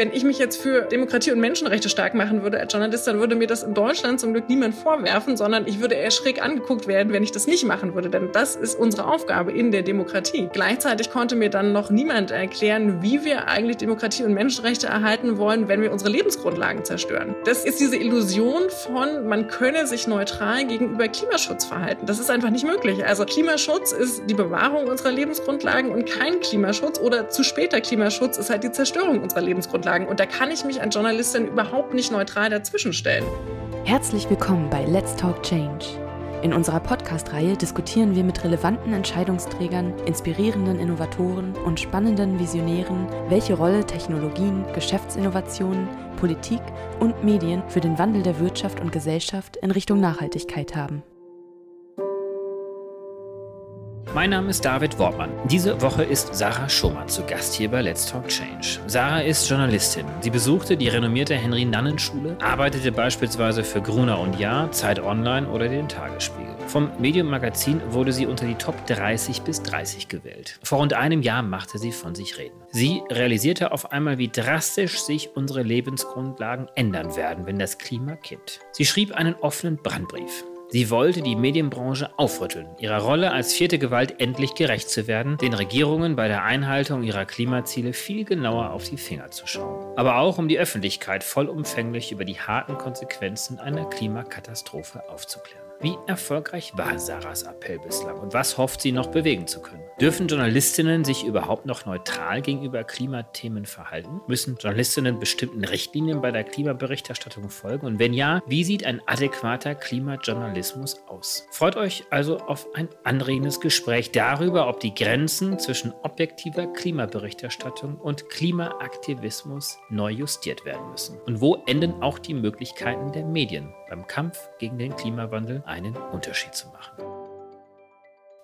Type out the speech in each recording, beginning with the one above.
Wenn ich mich jetzt für Demokratie und Menschenrechte stark machen würde als Journalist, dann würde mir das in Deutschland zum Glück niemand vorwerfen, sondern ich würde eher schräg angeguckt werden, wenn ich das nicht machen würde. Denn das ist unsere Aufgabe in der Demokratie. Gleichzeitig konnte mir dann noch niemand erklären, wie wir eigentlich Demokratie und Menschenrechte erhalten wollen, wenn wir unsere Lebensgrundlagen zerstören. Das ist diese Illusion von, man könne sich neutral gegenüber Klimaschutz verhalten. Das ist einfach nicht möglich. Also Klimaschutz ist die Bewahrung unserer Lebensgrundlagen und kein Klimaschutz oder zu später Klimaschutz ist halt die Zerstörung unserer Lebensgrundlagen. Und da kann ich mich als Journalistin überhaupt nicht neutral dazwischenstellen. Herzlich willkommen bei Let's Talk Change. In unserer Podcast-Reihe diskutieren wir mit relevanten Entscheidungsträgern, inspirierenden Innovatoren und spannenden Visionären, welche Rolle Technologien, Geschäftsinnovationen, Politik und Medien für den Wandel der Wirtschaft und Gesellschaft in Richtung Nachhaltigkeit haben. Mein Name ist David Wortmann. Diese Woche ist Sarah Schumann zu Gast hier bei Let's Talk Change. Sarah ist Journalistin. Sie besuchte die renommierte Henry-Nannen-Schule, arbeitete beispielsweise für Gruner und Jahr, Zeit Online oder den Tagesspiegel. Vom Medium Magazin wurde sie unter die Top 30 bis 30 gewählt. Vor rund einem Jahr machte sie von sich reden. Sie realisierte auf einmal, wie drastisch sich unsere Lebensgrundlagen ändern werden, wenn das Klima kippt. Sie schrieb einen offenen Brandbrief. Sie wollte die Medienbranche aufrütteln, ihrer Rolle als vierte Gewalt endlich gerecht zu werden, den Regierungen bei der Einhaltung ihrer Klimaziele viel genauer auf die Finger zu schauen. Aber auch um die Öffentlichkeit vollumfänglich über die harten Konsequenzen einer Klimakatastrophe aufzuklären. Wie erfolgreich war Sarahs Appell bislang und was hofft sie noch bewegen zu können? Dürfen Journalistinnen sich überhaupt noch neutral gegenüber Klimathemen verhalten? Müssen Journalistinnen bestimmten Richtlinien bei der Klimaberichterstattung folgen? Und wenn ja, wie sieht ein adäquater Klimajournalismus aus? Freut euch also auf ein anregendes Gespräch darüber, ob die Grenzen zwischen objektiver Klimaberichterstattung und Klimaaktivismus neu justiert werden müssen. Und wo enden auch die Möglichkeiten der Medien beim Kampf gegen den Klimawandel einen Unterschied zu machen.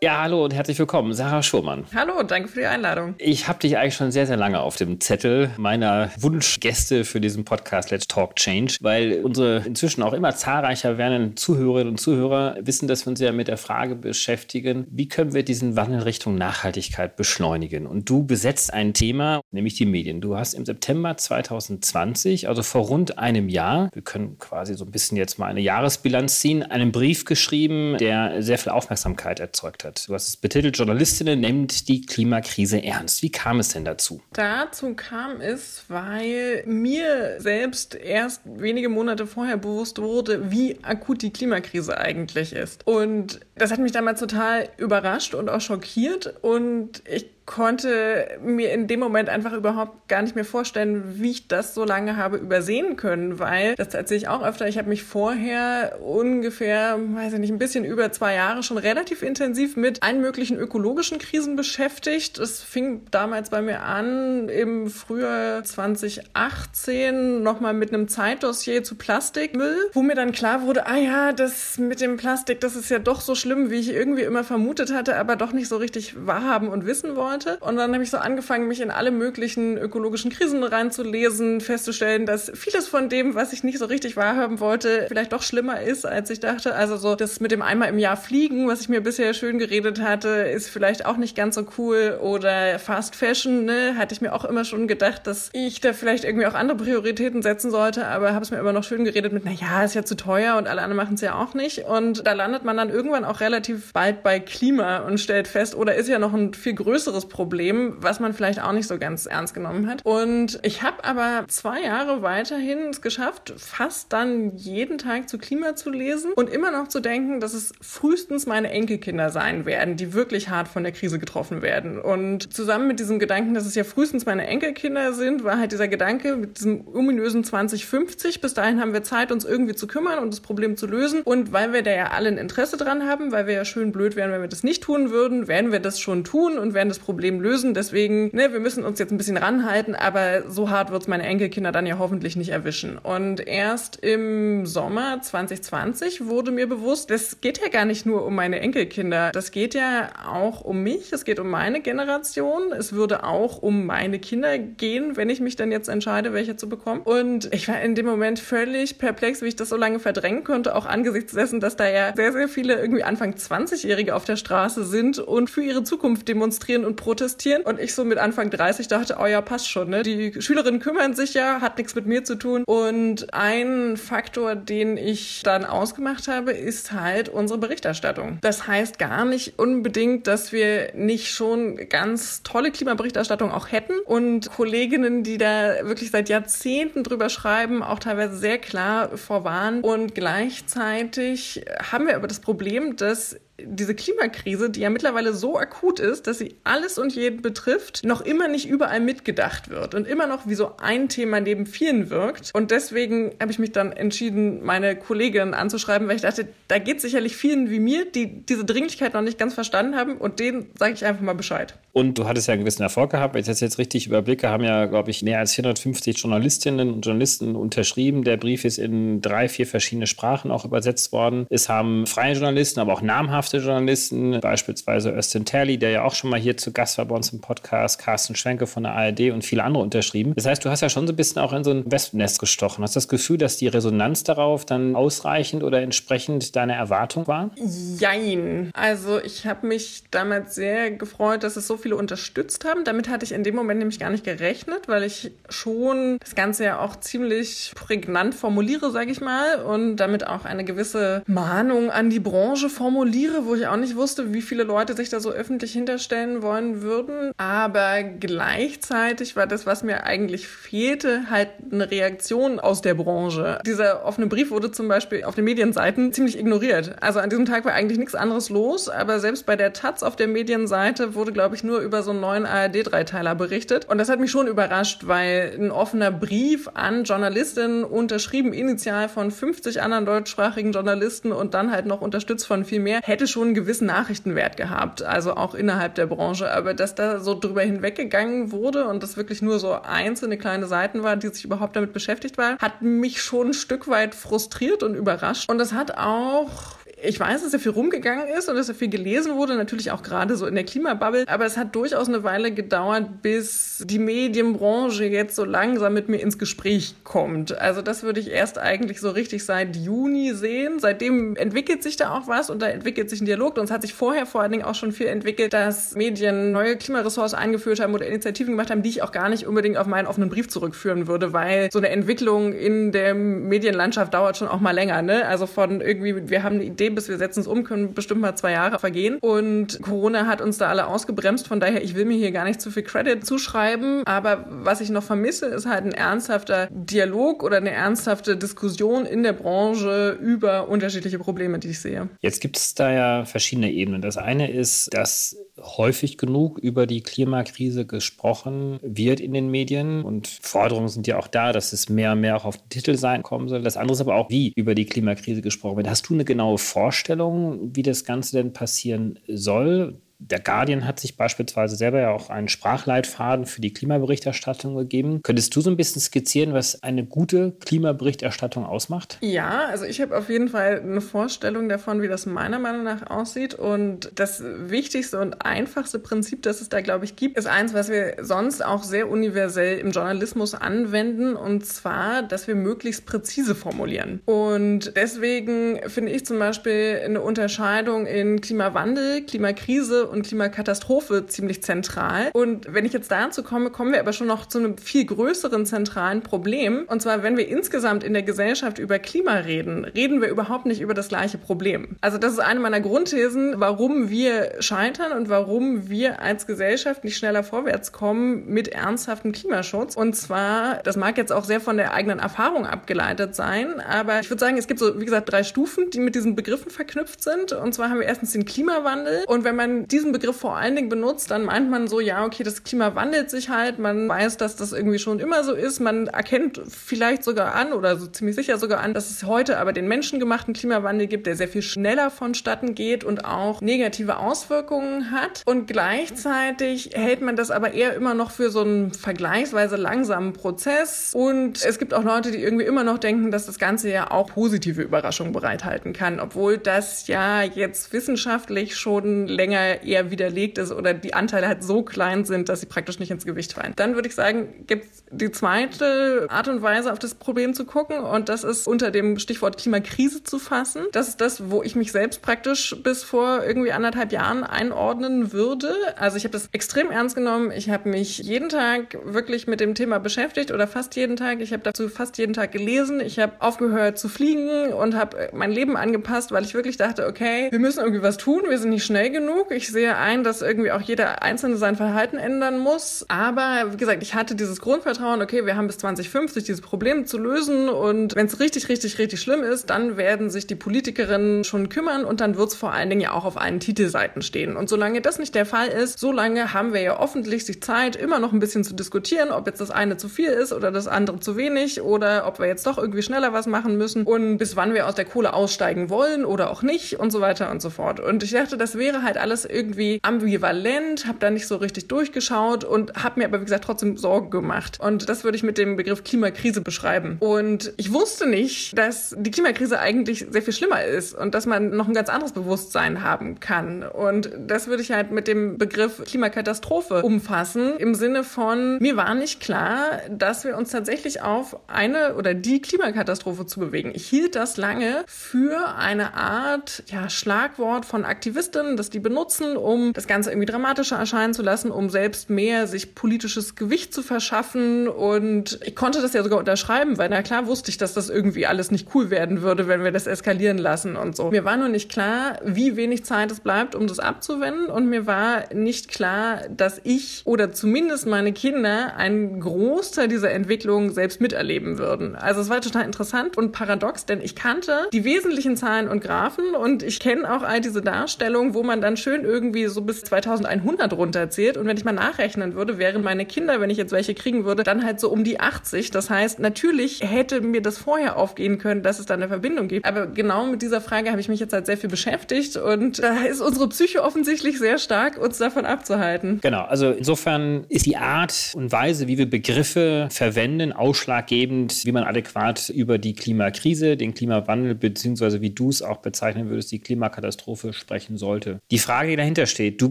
Ja, hallo und herzlich willkommen, Sarah Schurmann. Hallo und danke für die Einladung. Ich habe dich eigentlich schon sehr, sehr lange auf dem Zettel meiner Wunschgäste für diesen Podcast Let's Talk Change, weil unsere inzwischen auch immer zahlreicher werdenden Zuhörerinnen und Zuhörer wissen, dass wir uns ja mit der Frage beschäftigen, wie können wir diesen Wandel Richtung Nachhaltigkeit beschleunigen? Und du besetzt ein Thema, nämlich die Medien. Du hast im September 2020, also vor rund einem Jahr, wir können quasi so ein bisschen jetzt mal eine Jahresbilanz ziehen, einen Brief geschrieben, der sehr viel Aufmerksamkeit erzeugt hat hat. Du hast es betitelt, Journalistinnen nimmt die Klimakrise ernst. Wie kam es denn dazu? Dazu kam es, weil mir selbst erst wenige Monate vorher bewusst wurde, wie akut die Klimakrise eigentlich ist. Und das hat mich damals total überrascht und auch schockiert. Und ich konnte mir in dem Moment einfach überhaupt gar nicht mehr vorstellen, wie ich das so lange habe übersehen können, weil das erzähle ich auch öfter. Ich habe mich vorher ungefähr, weiß ich nicht, ein bisschen über zwei Jahre schon relativ intensiv mit allen möglichen ökologischen Krisen beschäftigt. Es fing damals bei mir an im Frühjahr 2018 nochmal mit einem Zeitdossier zu Plastikmüll, wo mir dann klar wurde, ah ja, das mit dem Plastik, das ist ja doch so schlimm, wie ich irgendwie immer vermutet hatte, aber doch nicht so richtig wahrhaben und wissen wollte wollte. Und dann habe ich so angefangen, mich in alle möglichen ökologischen Krisen reinzulesen, festzustellen, dass vieles von dem, was ich nicht so richtig wahrhaben wollte, vielleicht doch schlimmer ist, als ich dachte. Also so das mit dem einmal im Jahr fliegen, was ich mir bisher schön geredet hatte, ist vielleicht auch nicht ganz so cool. Oder Fast Fashion, ne, hatte ich mir auch immer schon gedacht, dass ich da vielleicht irgendwie auch andere Prioritäten setzen sollte, aber habe es mir immer noch schön geredet mit, na ja, ist ja zu teuer und alle anderen machen es ja auch nicht. Und da landet man dann irgendwann auch relativ bald bei Klima und stellt fest, oder ist ja noch ein viel größeres Problem, was man vielleicht auch nicht so ganz ernst genommen hat. Und ich habe aber zwei Jahre weiterhin es geschafft, fast dann jeden Tag zu Klima zu lesen und immer noch zu denken, dass es frühestens meine Enkelkinder sein werden, die wirklich hart von der Krise getroffen werden. Und zusammen mit diesem Gedanken, dass es ja frühestens meine Enkelkinder sind, war halt dieser Gedanke mit diesem ominösen 2050. Bis dahin haben wir Zeit, uns irgendwie zu kümmern und das Problem zu lösen. Und weil wir da ja alle ein Interesse dran haben, weil wir ja schön blöd wären, wenn wir das nicht tun würden, werden wir das schon tun und werden das Problem Problem lösen. Deswegen, ne, wir müssen uns jetzt ein bisschen ranhalten, aber so hart wird es meine Enkelkinder dann ja hoffentlich nicht erwischen. Und erst im Sommer 2020 wurde mir bewusst, das geht ja gar nicht nur um meine Enkelkinder. Das geht ja auch um mich. Es geht um meine Generation. Es würde auch um meine Kinder gehen, wenn ich mich dann jetzt entscheide, welche zu bekommen. Und ich war in dem Moment völlig perplex, wie ich das so lange verdrängen konnte, auch angesichts dessen, dass da ja sehr, sehr viele irgendwie Anfang 20-Jährige auf der Straße sind und für ihre Zukunft demonstrieren und protestieren. Und ich so mit Anfang 30 dachte, oh ja, passt schon, ne? Die Schülerinnen kümmern sich ja, hat nichts mit mir zu tun. Und ein Faktor, den ich dann ausgemacht habe, ist halt unsere Berichterstattung. Das heißt gar nicht unbedingt, dass wir nicht schon ganz tolle Klimaberichterstattung auch hätten und Kolleginnen, die da wirklich seit Jahrzehnten drüber schreiben, auch teilweise sehr klar vorwarnen. Und gleichzeitig haben wir aber das Problem, dass diese Klimakrise, die ja mittlerweile so akut ist, dass sie alles und jeden betrifft, noch immer nicht überall mitgedacht wird und immer noch wie so ein Thema neben vielen wirkt. Und deswegen habe ich mich dann entschieden, meine Kollegin anzuschreiben, weil ich dachte, da geht sicherlich vielen wie mir, die diese Dringlichkeit noch nicht ganz verstanden haben und denen sage ich einfach mal Bescheid. Und du hattest ja einen gewissen Erfolg gehabt. Wenn ich das jetzt richtig überblicke, haben ja, glaube ich, mehr als 450 Journalistinnen und Journalisten unterschrieben. Der Brief ist in drei, vier verschiedene Sprachen auch übersetzt worden. Es haben freie Journalisten, aber auch namhafte namhafte Journalisten, beispielsweise Östin Terli, der ja auch schon mal hier zu Gast war bei uns im Podcast, Carsten Schwenke von der ARD und viele andere unterschrieben. Das heißt, du hast ja schon so ein bisschen auch in so ein Wespennest gestochen. Hast du das Gefühl, dass die Resonanz darauf dann ausreichend oder entsprechend deiner Erwartung war? Jein. Also ich habe mich damals sehr gefreut, dass es so viele unterstützt haben. Damit hatte ich in dem Moment nämlich gar nicht gerechnet, weil ich schon das Ganze ja auch ziemlich prägnant formuliere, sage ich mal, und damit auch eine gewisse Mahnung an die Branche formuliere Sache, wo ich auch nicht wusste, wie viele Leute sich da so öffentlich hinterstellen wollen würden. Aber gleichzeitig war das, was mir eigentlich fehlte, halt eine Reaktion aus der Branche. Dieser offene Brief wurde zum Beispiel auf den Medienseiten ziemlich ignoriert. Also an diesem Tag war eigentlich nichts anderes los, aber selbst bei der Taz auf der Medienseite wurde, glaube ich, nur über so einen neuen ARD-Dreiteiler berichtet. Und das hat mich schon überrascht, weil ein offener Brief an Journalistinnen unterschrieben, initial von 50 anderen deutschsprachigen Journalisten und dann halt noch unterstützt von viel mehr, hätte hätte schon einen gewissen Nachrichtenwert gehabt, also auch innerhalb der Branche. Aber dass da so drüber hinweggegangen wurde und das wirklich nur so einzelne kleine Seiten waren, die sich überhaupt damit beschäftigt waren, hat mich schon ein Stück weit frustriert und überrascht. Und das hat auch ich weiß, dass er viel rumgegangen ist und dass er viel gelesen wurde, natürlich auch gerade so in der Klimabubble. Aber es hat durchaus eine Weile gedauert, bis die Medienbranche jetzt so langsam mit mir ins Gespräch kommt. Also das würde ich erst eigentlich so richtig seit Juni sehen. Seitdem entwickelt sich da auch was und da entwickelt sich ein Dialog. Und es hat sich vorher vor allen Dingen auch schon viel entwickelt, dass Medien neue Klimaressorts eingeführt haben oder Initiativen gemacht haben, die ich auch gar nicht unbedingt auf meinen offenen Brief zurückführen würde, weil so eine Entwicklung in der Medienlandschaft dauert schon auch mal länger. Ne? Also von irgendwie, wir haben eine Idee, bis wir setzen es um, können bestimmt mal zwei Jahre vergehen. Und Corona hat uns da alle ausgebremst. Von daher, ich will mir hier gar nicht zu viel Credit zuschreiben. Aber was ich noch vermisse, ist halt ein ernsthafter Dialog oder eine ernsthafte Diskussion in der Branche über unterschiedliche Probleme, die ich sehe. Jetzt gibt es da ja verschiedene Ebenen. Das eine ist, dass häufig genug über die Klimakrise gesprochen wird in den Medien und Forderungen sind ja auch da, dass es mehr und mehr auch auf den Titelseiten kommen soll. Das andere ist aber auch, wie über die Klimakrise gesprochen wird. Hast du eine genaue Vorstellung, wie das Ganze denn passieren soll? Der Guardian hat sich beispielsweise selber ja auch einen Sprachleitfaden für die Klimaberichterstattung gegeben. Könntest du so ein bisschen skizzieren, was eine gute Klimaberichterstattung ausmacht? Ja, also ich habe auf jeden Fall eine Vorstellung davon, wie das meiner Meinung nach aussieht. Und das wichtigste und einfachste Prinzip, das es da, glaube ich, gibt, ist eins, was wir sonst auch sehr universell im Journalismus anwenden. Und zwar, dass wir möglichst präzise formulieren. Und deswegen finde ich zum Beispiel eine Unterscheidung in Klimawandel, Klimakrise und Klimakatastrophe ziemlich zentral. Und wenn ich jetzt dazu komme, kommen wir aber schon noch zu einem viel größeren zentralen Problem. Und zwar, wenn wir insgesamt in der Gesellschaft über Klima reden, reden wir überhaupt nicht über das gleiche Problem. Also das ist eine meiner Grundthesen, warum wir scheitern und warum wir als Gesellschaft nicht schneller vorwärts kommen mit ernsthaftem Klimaschutz. Und zwar, das mag jetzt auch sehr von der eigenen Erfahrung abgeleitet sein, aber ich würde sagen, es gibt so, wie gesagt, drei Stufen, die mit diesen Begriffen verknüpft sind. Und zwar haben wir erstens den Klimawandel. Und wenn man diesen Begriff vor allen Dingen benutzt, dann meint man so, ja, okay, das Klima wandelt sich halt, man weiß, dass das irgendwie schon immer so ist, man erkennt vielleicht sogar an oder so ziemlich sicher sogar an, dass es heute aber den menschengemachten Klimawandel gibt, der sehr viel schneller vonstatten geht und auch negative Auswirkungen hat. Und gleichzeitig hält man das aber eher immer noch für so einen vergleichsweise langsamen Prozess. Und es gibt auch Leute, die irgendwie immer noch denken, dass das Ganze ja auch positive Überraschungen bereithalten kann, obwohl das ja jetzt wissenschaftlich schon länger eher widerlegt ist oder die Anteile halt so klein sind, dass sie praktisch nicht ins Gewicht fallen. Dann würde ich sagen, gibt es die zweite Art und Weise, auf das Problem zu gucken und das ist unter dem Stichwort Klimakrise zu fassen. Das ist das, wo ich mich selbst praktisch bis vor irgendwie anderthalb Jahren einordnen würde. Also ich habe das extrem ernst genommen. Ich habe mich jeden Tag wirklich mit dem Thema beschäftigt oder fast jeden Tag. Ich habe dazu fast jeden Tag gelesen. Ich habe aufgehört zu fliegen und habe mein Leben angepasst, weil ich wirklich dachte, okay, wir müssen irgendwie was tun. Wir sind nicht schnell genug. Ich sehe ein, dass irgendwie auch jeder Einzelne sein Verhalten ändern muss. Aber wie gesagt, ich hatte dieses Grundvertrauen, okay, wir haben bis 2050 dieses Problem zu lösen und wenn es richtig, richtig, richtig schlimm ist, dann werden sich die Politikerinnen schon kümmern und dann wird es vor allen Dingen ja auch auf allen Titelseiten stehen. Und solange das nicht der Fall ist, solange haben wir ja offensichtlich Zeit, immer noch ein bisschen zu diskutieren, ob jetzt das eine zu viel ist oder das andere zu wenig oder ob wir jetzt doch irgendwie schneller was machen müssen und bis wann wir aus der Kohle aussteigen wollen oder auch nicht und so weiter und so fort. Und ich dachte, das wäre halt alles irgendwie ambivalent, habe da nicht so richtig durchgeschaut und habe mir aber, wie gesagt, trotzdem Sorgen gemacht. Und das würde ich mit dem Begriff Klimakrise beschreiben. Und ich wusste nicht, dass die Klimakrise eigentlich sehr viel schlimmer ist und dass man noch ein ganz anderes Bewusstsein haben kann. Und das würde ich halt mit dem Begriff Klimakatastrophe umfassen, im Sinne von, mir war nicht klar, dass wir uns tatsächlich auf eine oder die Klimakatastrophe zu bewegen. Ich hielt das lange für eine Art ja, Schlagwort von Aktivistinnen, dass die benutzen, um das Ganze irgendwie dramatischer erscheinen zu lassen, um selbst mehr sich politisches Gewicht zu verschaffen. Und ich konnte das ja sogar unterschreiben, weil na klar wusste ich, dass das irgendwie alles nicht cool werden würde, wenn wir das eskalieren lassen und so. Mir war nur nicht klar, wie wenig Zeit es bleibt, um das abzuwenden. Und mir war nicht klar, dass ich oder zumindest meine Kinder einen Großteil dieser Entwicklung selbst miterleben würden. Also es war total interessant und paradox, denn ich kannte die wesentlichen Zahlen und Graphen und ich kenne auch all diese Darstellungen, wo man dann schön irgendwie so bis 2100 runterzählt. Und wenn ich mal nachrechnen würde, wären meine Kinder, wenn ich jetzt welche kriegen würde, dann halt so um die 80. Das heißt, natürlich hätte mir das vorher aufgehen können, dass es da eine Verbindung gibt. Aber genau mit dieser Frage habe ich mich jetzt halt sehr viel beschäftigt und da ist unsere Psyche offensichtlich sehr stark, uns davon abzuhalten. Genau, also insofern ist die Art und Weise, wie wir Begriffe verwenden, ausschlaggebend, wie man adäquat über die Klimakrise, den Klimawandel, beziehungsweise wie du es auch bezeichnen würdest, die Klimakatastrophe sprechen sollte. Die Frage, die dahinter steht, du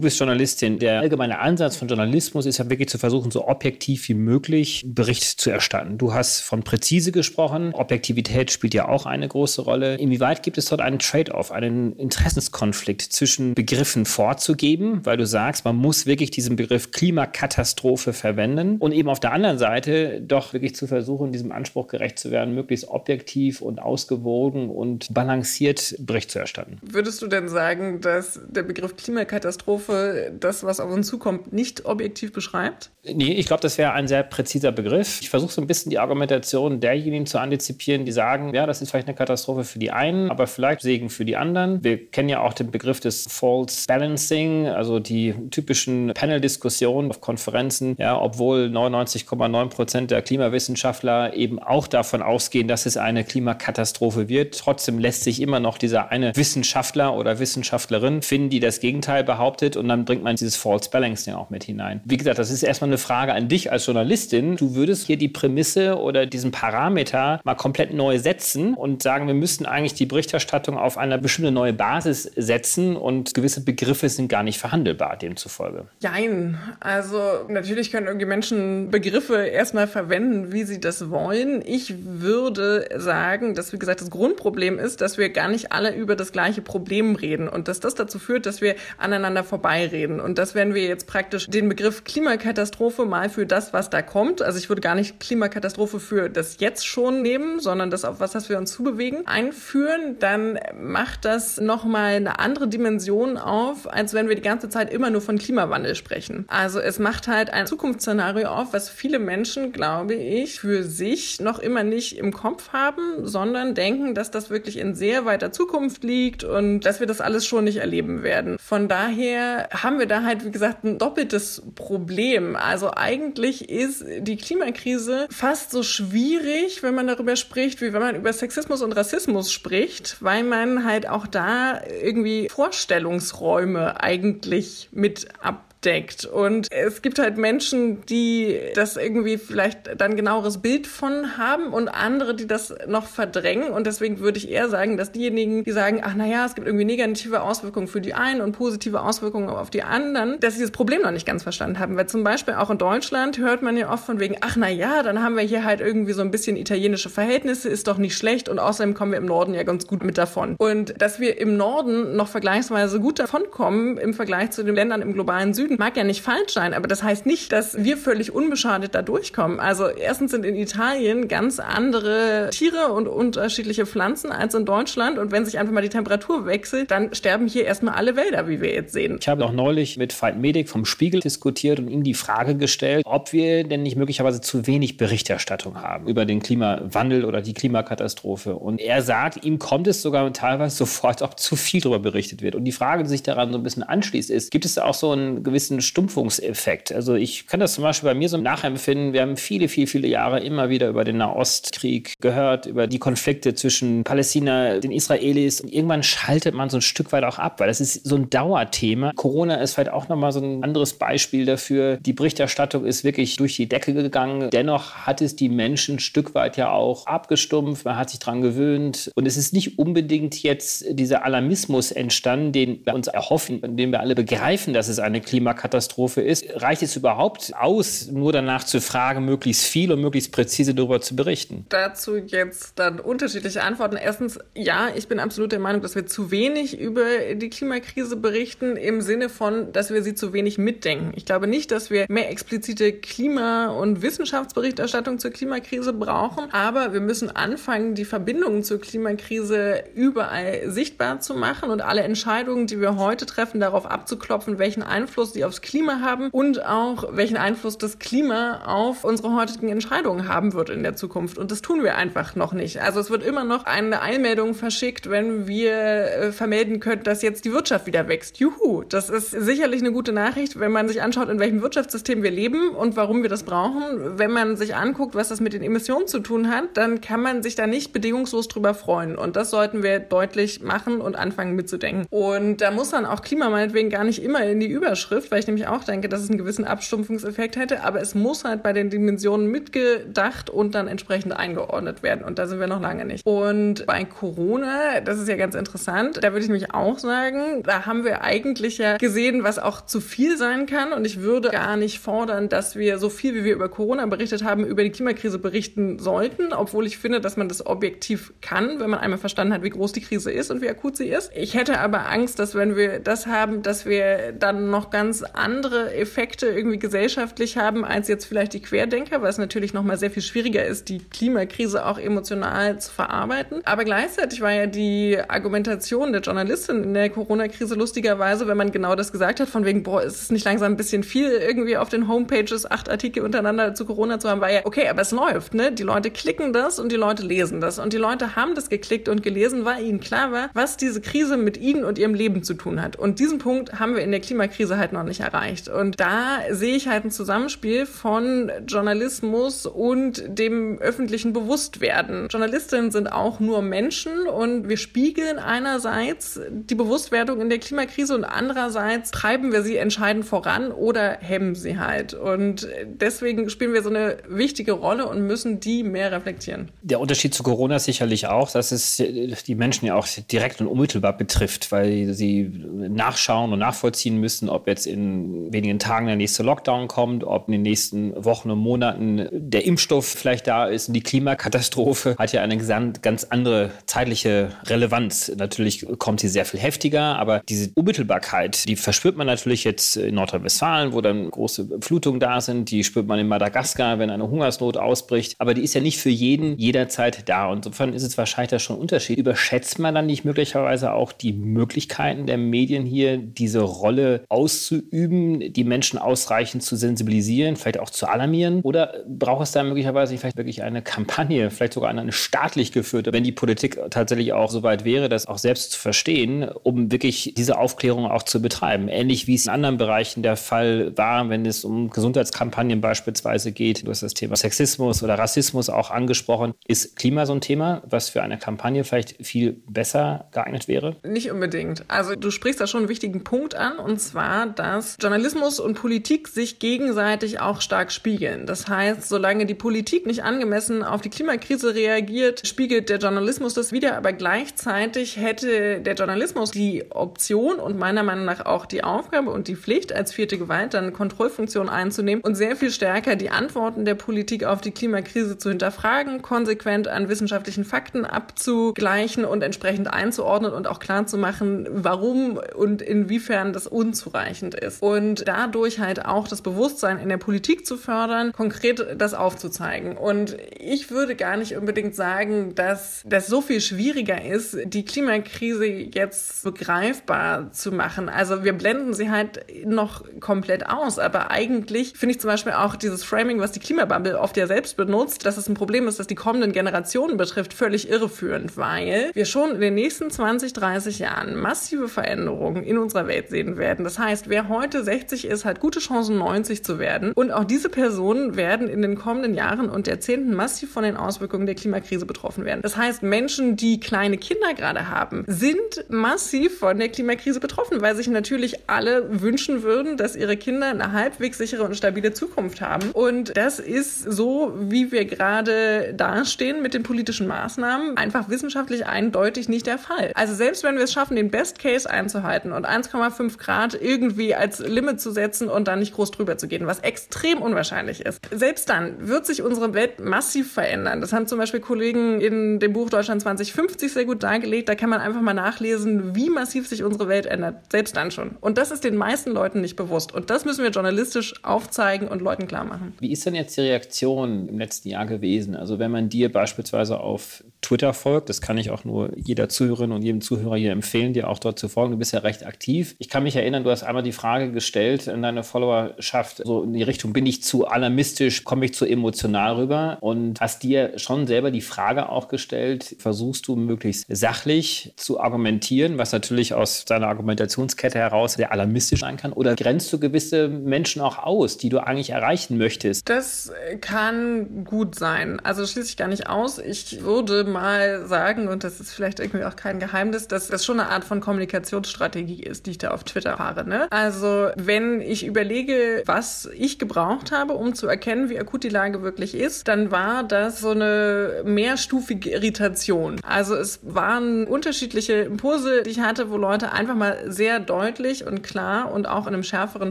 bist Journalistin, der allgemeine Ansatz von Journalismus ist ja wirklich zu versuchen, so objektiv wie möglich Bericht zu erstatten. Du hast von präzise gesprochen, Objektivität spielt ja auch eine große Rolle. Inwieweit gibt es dort einen Trade-off, einen Interessenskonflikt zwischen Begriffen vorzugeben, weil du sagst, man muss wirklich diesen Begriff Klimakatastrophe verwenden und eben auf der anderen Seite doch wirklich zu versuchen, diesem Anspruch gerecht zu werden, möglichst objektiv und ausgewogen und balanciert Bericht zu erstatten. Würdest du denn sagen, dass der Begriff Klimakatastrophe das, was auf uns zukommt, nicht objektiv beschreibt? Nee, ich glaube, das wäre ein sehr präziser Begriff. Ich versuche so ein bisschen die Argumentation derjenigen zu antizipieren, die sagen, ja, das ist vielleicht eine Katastrophe für die einen, aber vielleicht Segen für die anderen. Wir kennen ja auch den Begriff des False Balancing, also die typischen Panel-Diskussionen auf Konferenzen, ja, obwohl 99,9 Prozent der Klimawissenschaftler eben auch davon ausgehen, dass es eine Klimakatastrophe wird. Trotzdem lässt sich immer noch dieser eine Wissenschaftler oder Wissenschaftlerin finden, die das Gegenteil behauptet und dann bringt man dieses False Balancing auch mit hinein. Wie gesagt, das ist erstmal eine Frage an dich als Journalistin. Du würdest hier die Prämisse oder diesen Parameter mal komplett neu setzen und sagen, wir müssten eigentlich die Berichterstattung auf eine bestimmte neue Basis setzen und gewisse Begriffe sind gar nicht verhandelbar demzufolge. Jein. Also natürlich können irgendwie Menschen Begriffe erstmal verwenden, wie sie das wollen. Ich würde sagen, dass, wie gesagt, das Grundproblem ist, dass wir gar nicht alle über das gleiche Problem reden und dass das dazu führt, dass wir aneinander vorbeireden. Und dass wenn wir jetzt praktisch den Begriff Klimakatastrophe mal für das, was da kommt, also ich würde gar nicht Klimakatastrophe für das jetzt schon nehmen, sondern das auf was, was wir uns zubewegen, einführen, dann macht das nochmal eine andere Dimension auf, als wenn wir die ganze Zeit immer nur von Klimawandel sprechen. Also es macht halt ein Zukunftsszenario auf, was viele Menschen, glaube ich, für sich noch immer nicht im Kopf haben, sondern denken, dass das wirklich in sehr weiter Zukunft liegt und dass wir das alles schon nicht erleben werden. Von daher haben wir da halt, wie gesagt, ein doppeltes Problem. Also eigentlich ist die Klimakrise fast so schwierig, wenn man darüber spricht, wie wenn man über Sexismus und Rassismus spricht, weil man halt auch da irgendwie Vorstellungsräume eigentlich mit ab abdeckt. Und es gibt halt Menschen, die das irgendwie vielleicht dann genaueres Bild von haben und andere, die das noch verdrängen. Und deswegen würde ich eher sagen, dass diejenigen, die sagen, ach naja, es gibt irgendwie negative Auswirkungen für die einen und positive Auswirkungen auf die anderen, dass sie das Problem noch nicht ganz verstanden haben. Weil zum Beispiel auch in Deutschland hört man ja oft von wegen, ach naja, dann haben wir hier halt irgendwie so ein bisschen italienische Verhältnisse, ist doch nicht schlecht und außerdem kommen wir im Norden ja ganz gut mit davon. Und dass wir im Norden noch vergleichsweise gut davonkommen im Vergleich zu den Ländern im globalen Süden, mag ja nicht falsch sein, aber das heißt nicht, dass wir völlig unbeschadet da durchkommen. Also erstens sind in Italien ganz andere Tiere und unterschiedliche Pflanzen als in Deutschland und wenn sich einfach mal die Temperatur wechselt, dann sterben hier erstmal alle Wälder, wie wir jetzt sehen. Ich habe auch neulich mit Veit Medik vom Spiegel diskutiert und ihm die Frage gestellt, ob wir denn nicht möglicherweise zu wenig Berichterstattung haben über den Klimawandel oder die Klimakatastrophe. Und er sagt, ihm kommt es sogar teilweise so vor, als ob zu viel darüber berichtet wird. Und die Frage, die sich daran so ein bisschen anschließt, ist, gibt es da auch so einen gewissen Stumpfungseffekt? Also ich kann das zum Beispiel bei mir so nachempfinden. Wir haben viele, viele, viele Jahre immer wieder über den Nahostkrieg gehört, über die Konflikte zwischen Palästina, den Israelis. Und irgendwann schaltet man so ein Stück weit auch ab, weil das ist so ein Dauerthema. Corona ist vielleicht auch nochmal so ein anderes Beispiel dafür. Die Berichterstattung ist wirklich durch die Decke gegangen. Dennoch hat es die Menschen ein Stück weit ja auch abgestumpft. Man hat sich dran gewöhnt. Und es ist nicht unbedingt jetzt dieser Alarmismus entstanden, den wir uns erhoffen, indem wir alle begreifen, dass es eine Klimakatastrophe ist. Reicht es überhaupt aus, nur danach zu fragen, möglichst viel und möglichst präzise darüber zu berichten? Dazu jetzt dann unterschiedliche Antworten. Erstens, ja, ich bin absolut der Meinung, dass wir zu wenig über die Klimakrise berichten, im Sinne von, dass wir sie zu wenig mitdenken. Ich glaube nicht, dass wir mehr explizite Klima- und Wissenschaftsberichterstattung zur Klimakrise brauchen, aber wir müssen anfangen, die Verbindungen zur Klimakrise überall sichtbar zu machen und alle Entscheidungen, die wir heute treffen, darauf abzuklopfen, welchen Einfluss sie aufs Klima haben und auch welchen Einfluss das Klima auf unsere heutigen Entscheidungen haben wird in der Zukunft. Und das tun wir einfach noch nicht. Also es wird immer noch eine Eilmeldung verschickt, wenn wir äh, vermelden können, dass jetzt die Wirtschaft wieder wächst. Juhu, das ist sicherlich eine gute Nachricht, wenn man sich anschaut, in welchem Wirtschaftssystem wir leben und warum wir das brauchen. Wenn man sich anguckt, was das mit den Emissionen zu tun hat, dann kann man sich da nicht bedingungslos drüber freuen. Und das sollten wir deutlich machen und anfangen mitzudenken. Und da muss dann auch Klima meinetwegen gar nicht immer in die Überschrift, weil ich nämlich auch denke, dass es einen gewissen Abstumpfungseffekt hätte, aber es muss halt bei den Dimensionen mitgedacht und dann entsprechend eingeordnet werden. Und da sind wir noch lange nicht. Und bei Corona, das ist ja ganz interessant, da würde ich nämlich auch sagen, da haben wir eigentlich ja gesehen, was auch zu viel sein kann. Und ich würde gar nicht fordern, dass wir so viel, wie wir über Corona berichtet haben, über die Klimakrise berichten sollten, obwohl ich finde, dass man das objektiv kann, wenn man einmal verstanden hat, wie groß die Krise ist und wie akut sie ist. Ich hätte aber Angst, dass wenn wir das haben, dass wir dann noch ganz andere Effekte irgendwie gesellschaftlich haben, als jetzt vielleicht die Querdenker, weil es natürlich noch mal sehr viel schwieriger ist, die Klimakrise auch emotional zu verarbeiten. Aber gleichzeitig war ja die Argumentation der Journalistin in der Corona-Krise lustigerweise, wenn man genau das gesagt hat, von wegen, boah, ist es nicht langsam ein bisschen viel, irgendwie auf den Homepages acht Artikel untereinander zu Corona zu haben, war ja, okay, aber es läuft, ne? Die Leute klicken das und die Leute lesen das. Und die Leute haben das geklickt und gelesen, weil ihnen klar war, was diese Krise mit ihnen und ihrem Leben zu tun hat. Und diesen Punkt haben wir in der Klimakrise halt noch nicht erreicht. Und da sehe ich halt ein Zusammenspiel von Journalismus und dem öffentlichen Bewusstwerden. Journalistinnen sind auch nur Menschen und wir spiegeln einerseits die Bewusstwerdung in der Klimakrise und andererseits treiben wir sie entscheidend voran oder hemmen sie halt. Und deswegen spielen wir so eine wichtige Rolle und müssen die mehr reflektieren. Der Unterschied zu Corona ist sicherlich auch, dass es die Menschen ja auch direkt und unmittelbar betrifft, weil sie nachschauen und nachvollziehen müssen, ob jetzt in wenigen Tagen der nächste Lockdown kommt, ob in den nächsten Wochen und Monaten der Impfstoff vielleicht da ist. Und die Klimakatastrophe hat ja eine ganz andere zeitliche Relevanz. Natürlich kommt sie sehr viel heftiger, aber diese Unmittelbarkeit, die verspürt man natürlich jetzt in Nordrhein-Westfalen, wo dann große Flutungen da sind. Die spürt man in Madagaskar, wenn eine Hungersnot ausbricht. Aber die ist ja nicht für jeden jederzeit da. Und insofern ist es wahrscheinlich da schon ein Unterschied. Überschätzt man dann nicht möglicherweise auch die Möglichkeiten der Medien hier, diese Rolle auszuüben, die Menschen ausreichend zu sensibilisieren, vielleicht auch zu alarmieren? Oder braucht es da möglicherweise vielleicht wirklich eine Kampagne, vielleicht sogar eine staatlich geführte, wenn die Politik tatsächlich auch so weit wäre, das auch selbst zu verstehen, um wirklich diese Aufklärung auch zu betreiben? Ähnlich wie es in anderen Bereichen der Fall war, wenn es um Gesundheitskampagnen beispielsweise geht. Du hast das Thema Sexismus oder Rassismus auch angesprochen. Ist Klima so ein Thema, was für eine Kampagne vielleicht viel besser geeignet wäre? Nicht unbedingt. Also du sprichst da schon einen wichtigen Punkt an, und zwar, dass dass Journalismus und Politik sich gegenseitig auch stark spiegeln. Das heißt, solange die Politik nicht angemessen auf die Klimakrise reagiert, spiegelt der Journalismus das wieder, aber gleichzeitig hätte der Journalismus die Option und meiner Meinung nach auch die Aufgabe und die Pflicht, als vierte Gewalt dann Kontrollfunktion einzunehmen und sehr viel stärker die Antworten der Politik auf die Klimakrise zu hinterfragen, konsequent an wissenschaftlichen Fakten abzugleichen und entsprechend einzuordnen und auch klar zu machen, warum und inwiefern das unzureichend ist. Und dadurch halt auch das Bewusstsein in der Politik zu fördern, konkret das aufzuzeigen. Und ich würde gar nicht unbedingt sagen, dass das so viel schwieriger ist, die Klimakrise jetzt begreifbar zu machen. Also wir blenden sie halt noch komplett aus. Aber eigentlich finde ich zum Beispiel auch dieses Framing, was die Klimabubble oft ja selbst benutzt, dass es ein Problem ist, das die kommenden Generationen betrifft, völlig irreführend, weil wir schon in den nächsten 20, 30 Jahren massive Veränderungen in unserer Welt sehen werden. Das heißt, wer heute 60 ist, hat gute Chancen, 90 zu werden. Und auch diese Personen werden in den kommenden Jahren und Jahrzehnten massiv von den Auswirkungen der Klimakrise betroffen werden. Das heißt, Menschen, die kleine Kinder gerade haben, sind massiv von der Klimakrise betroffen, weil sich natürlich alle wünschen würden, dass ihre Kinder eine halbwegs sichere und stabile Zukunft haben. Und das ist so, wie wir gerade dastehen mit den politischen Maßnahmen, einfach wissenschaftlich eindeutig nicht der Fall. Also selbst wenn wir es schaffen, den Best Case einzuhalten und 1,5 Grad irgendwie als Limit zu setzen und dann nicht groß drüber zu gehen, was extrem unwahrscheinlich ist, selbst dann wird sich unsere Welt massiv verändern. Das haben zum Beispiel Kollegen in dem Buch Deutschland 2050 sehr gut dargelegt. Da kann man einfach mal nachlesen, wie massiv sich unsere Welt ändert. Selbst dann schon. Und das ist den meisten Leuten nicht bewusst. Und das müssen wir journalistisch aufzeigen und Leuten klar machen. Wie ist denn jetzt die Reaktion im letzten Jahr gewesen? Also wenn man dir beispielsweise auf Twitter folgt, das kann ich auch nur jeder Zuhörerin und jedem Zuhörer hier empfehlen, dir auch dort zu folgen. Du bist ja recht aktiv. Ich kann mich erinnern, du hast einmal die Frage gestellt in deiner Followerschaft, so in die Richtung, bin ich zu alarmistisch, komme ich zu emotional rüber und hast dir schon selber die Frage auch gestellt, versuchst du möglichst sachlich zu argumentieren, was natürlich aus deiner Argumentationskette heraus sehr alarmistisch sein kann, oder grenzt du gewisse Menschen auch aus, die du eigentlich erreichen möchtest? Das kann gut sein. Also schließe ich gar nicht aus. Ich würde mal sagen, und das ist vielleicht irgendwie auch kein Geheimnis, dass das schon eine Art von Kommunikationsstrategie ist, die ich da auf Twitter fahre. Ne? Also wenn ich überlege, was ich gebraucht habe, um zu erkennen, wie akut die Lage wirklich ist, dann war das so eine mehrstufige Irritation. Also es waren unterschiedliche Impulse, die ich hatte, wo Leute einfach mal sehr deutlich und klar und auch in einem schärferen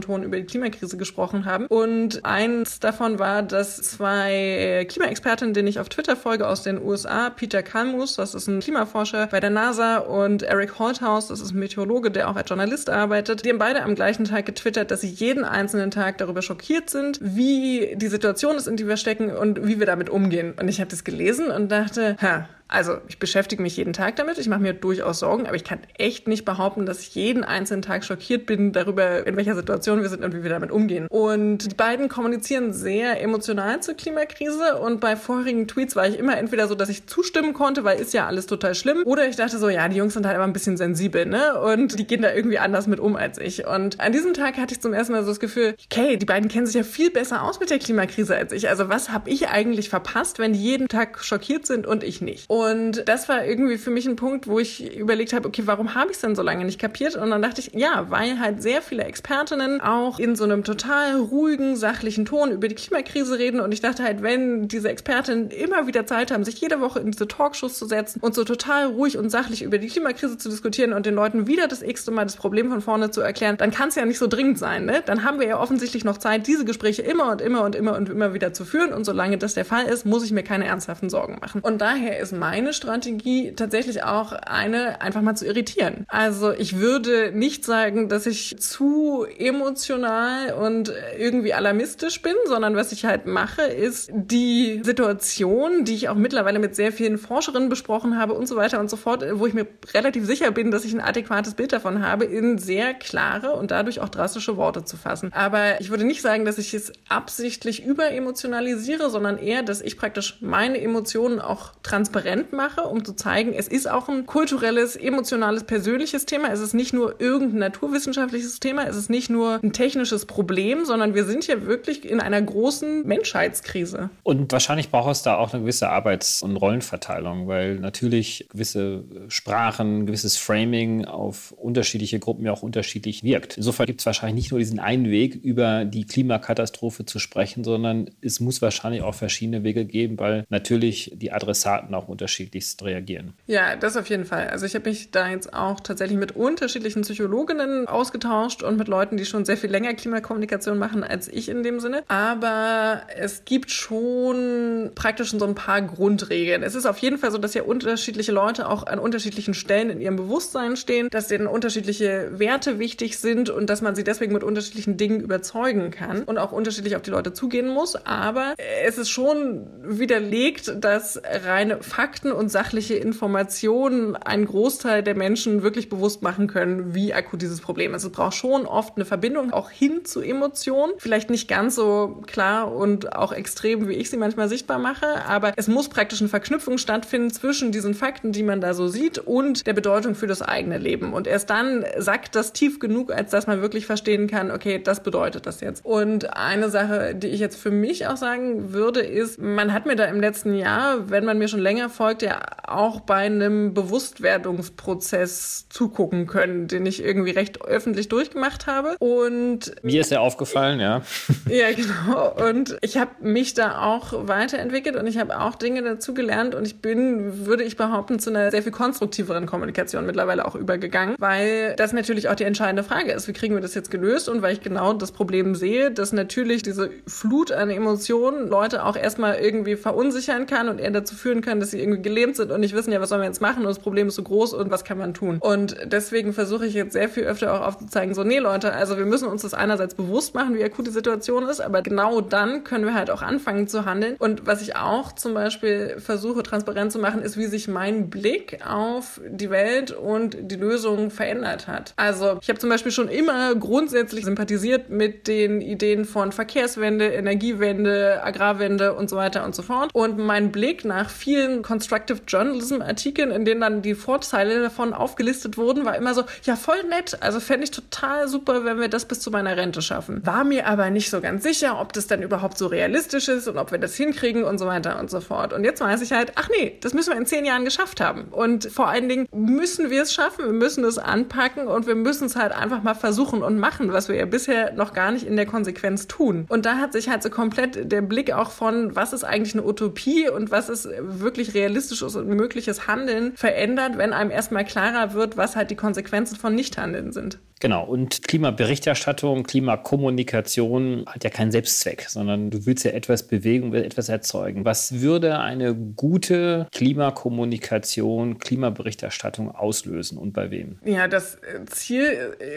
Ton über die Klimakrise gesprochen haben. Und eins davon war, dass zwei Klimaexpertinnen, denen ich auf Twitter folge aus den USA, Peter Kalmus, das ist ein Klimaforscher bei der NASA, und Eric Holthaus, das ist ein Meteorologe, der auch als Journalist arbeitet, die haben beide am gleichen Tag getwittert, dass sie jeden einzelnen Tag darüber schockiert sind, wie die Situation ist, in die wir stecken und wie wir damit umgehen. Und ich habe das gelesen und dachte, ha, also ich beschäftige mich jeden Tag damit, ich mache mir durchaus Sorgen, aber ich kann echt nicht behaupten, dass ich jeden einzelnen Tag schockiert bin darüber, in welcher Situation wir sind und wie wir damit umgehen. Und die beiden kommunizieren sehr emotional zur Klimakrise und bei vorherigen Tweets war ich immer entweder so, dass ich zustimmen konnte, weil ist ja alles total schlimm, oder ich dachte so, ja, die Jungs sind halt immer ein bisschen sensibel, ne? Und die gehen da irgendwie anders mit um als ich. Und an diesem Tag hatte ich zum ersten Mal so das Gefühl, okay, die beiden kennen sich ja viel besser aus mit der Klimakrise als ich. Also was habe ich eigentlich verpasst, wenn die jeden Tag schockiert sind und ich nicht? Und das war irgendwie für mich ein Punkt, wo ich überlegt habe, okay, warum habe ich es denn so lange nicht kapiert? Und dann dachte ich, ja, weil halt sehr viele Expertinnen auch in so einem total ruhigen, sachlichen Ton über die Klimakrise reden. Und ich dachte halt, wenn diese Expertinnen immer wieder Zeit haben, sich jede Woche in diese Talkshows zu setzen und so total ruhig und sachlich über die Klimakrise zu diskutieren und den Leuten wieder das x-te Mal das Problem von vorne zu erklären, dann kann es ja nicht so dringend sein. Ne? Dann haben wir ja offensichtlich noch Zeit, diese Gespräche immer und immer und immer und immer wieder zu führen. Und solange das der Fall ist, muss ich mir keine ernsthaften Sorgen machen. Und daher ist meine Strategie tatsächlich auch eine, einfach mal zu irritieren. Also ich würde nicht sagen, dass ich zu emotional und irgendwie alarmistisch bin, sondern was ich halt mache, ist die Situation, die ich auch mittlerweile mit sehr vielen Forscherinnen besprochen habe und so weiter und so fort, wo ich mir relativ sicher bin, dass ich ein adäquates Bild davon habe, in sehr klare und dadurch auch drastische Worte zu fassen. Aber ich würde nicht sagen, dass ich es absichtlich überemotionalisiere, sondern eher, dass ich praktisch meine Emotionen auch transparent transparent mache, um zu zeigen, es ist auch ein kulturelles, emotionales, persönliches Thema. Es ist nicht nur irgendein naturwissenschaftliches Thema, es ist nicht nur ein technisches Problem, sondern wir sind hier wirklich in einer großen Menschheitskrise. Und wahrscheinlich braucht es da auch eine gewisse Arbeits- und Rollenverteilung, weil natürlich gewisse Sprachen, gewisses Framing auf unterschiedliche Gruppen ja auch unterschiedlich wirkt. Insofern gibt es wahrscheinlich nicht nur diesen einen Weg, über die Klimakatastrophe zu sprechen, sondern es muss wahrscheinlich auch verschiedene Wege geben, weil natürlich die Adressaten auch unterschiedlichst reagieren. Ja, das auf jeden Fall. Also ich habe mich da jetzt auch tatsächlich mit unterschiedlichen Psychologinnen ausgetauscht und mit Leuten, die schon sehr viel länger Klimakommunikation machen als ich in dem Sinne. Aber es gibt schon praktisch so ein paar Grundregeln. Es ist auf jeden Fall so, dass ja unterschiedliche Leute auch an unterschiedlichen Stellen in ihrem Bewusstsein stehen, dass denen unterschiedliche Werte wichtig sind und dass man sie deswegen mit unterschiedlichen Dingen überzeugen kann und auch unterschiedlich auf die Leute zugehen muss. Aber es ist schon widerlegt, dass reine Fakten und sachliche Informationen einen Großteil der Menschen wirklich bewusst machen können, wie akut dieses Problem ist. Es braucht schon oft eine Verbindung auch hin zu Emotionen. Vielleicht nicht ganz so klar und auch extrem, wie ich sie manchmal sichtbar mache, aber es muss praktisch eine Verknüpfung stattfinden zwischen diesen Fakten, die man da so sieht, und der Bedeutung für das eigene Leben. Und erst dann sagt das tief genug, als dass man wirklich verstehen kann, okay, das bedeutet das jetzt. Und eine Sache, die ich jetzt für mich auch sagen würde, ist, man hat mir da im letzten Jahr, wenn man mir schon länger folgt, ja auch bei einem Bewusstwerdungsprozess zugucken können, den ich irgendwie recht öffentlich durchgemacht habe. Und mir ist ja aufgefallen, ja. ja, genau. Und ich habe mich da auch weiterentwickelt und ich habe auch Dinge dazu gelernt und ich bin, würde ich behaupten, zu einer sehr viel konstruktiveren Kommunikation mittlerweile auch übergegangen, weil das natürlich auch die entscheidende Frage ist. Wie kriegen wir das jetzt gelöst? Und weil ich genau das Problem sehe, dass natürlich diese Flut an Emotionen Leute auch erstmal irgendwie verunsichern kann und eher dazu führen kann, dass sie irgendwie gelähmt sind und nicht wissen, ja, was sollen wir jetzt machen? Und das Problem ist so groß und was kann man tun? Und deswegen versuche ich jetzt sehr viel öfter auch aufzuzeigen, so, nee, Leute, also wir müssen uns das einerseits bewusst machen, wie akut die Situation ist, aber genau dann können wir halt auch anfangen zu handeln. Und was ich auch zum Beispiel versuche transparent zu machen, ist, wie sich mein Blick auf die Welt und die Lösung verändert hat. Also ich habe zum Beispiel schon immer grundsätzlich sympathisiert mit den Ideen von Verkehrswende, Energiewende, Agrarwende und so weiter und so fort. Und mein Blick nach vielen Constructive Journalism Artikeln, in denen dann die Vorteile davon aufgelistet wurden, war immer so, ja, voll nett. Also fände ich total super, wenn wir das bis zu meiner Rente schaffen. War mir aber nicht so ganz sicher, ob das dann überhaupt so realistisch ist und ob wir das hinkriegen und so weiter und so fort. Und jetzt weiß ich halt, ach nee, das müssen wir in zehn Jahren geschafft haben. Und vor allen Dingen müssen wir es schaffen, wir müssen es anpacken und wir müssen es halt einfach mal versuchen und machen, was wir ja bisher noch gar nicht in der Konsequenz tun. Und da hat sich halt so komplett der Blick auch von, was ist eigentlich eine Utopie und was ist wirklich realistisches und mögliches Handeln verändert, wenn einem erstmal klarer wird, was halt die Konsequenzen von Nichthandeln sind. Genau, und Klimaberichterstattung, Klimakommunikation hat ja keinen Selbstzweck, sondern du willst ja etwas bewegen, willst etwas erzeugen. Was würde eine gute Klimakommunikation, Klimaberichterstattung auslösen und bei wem? Ja, das Ziel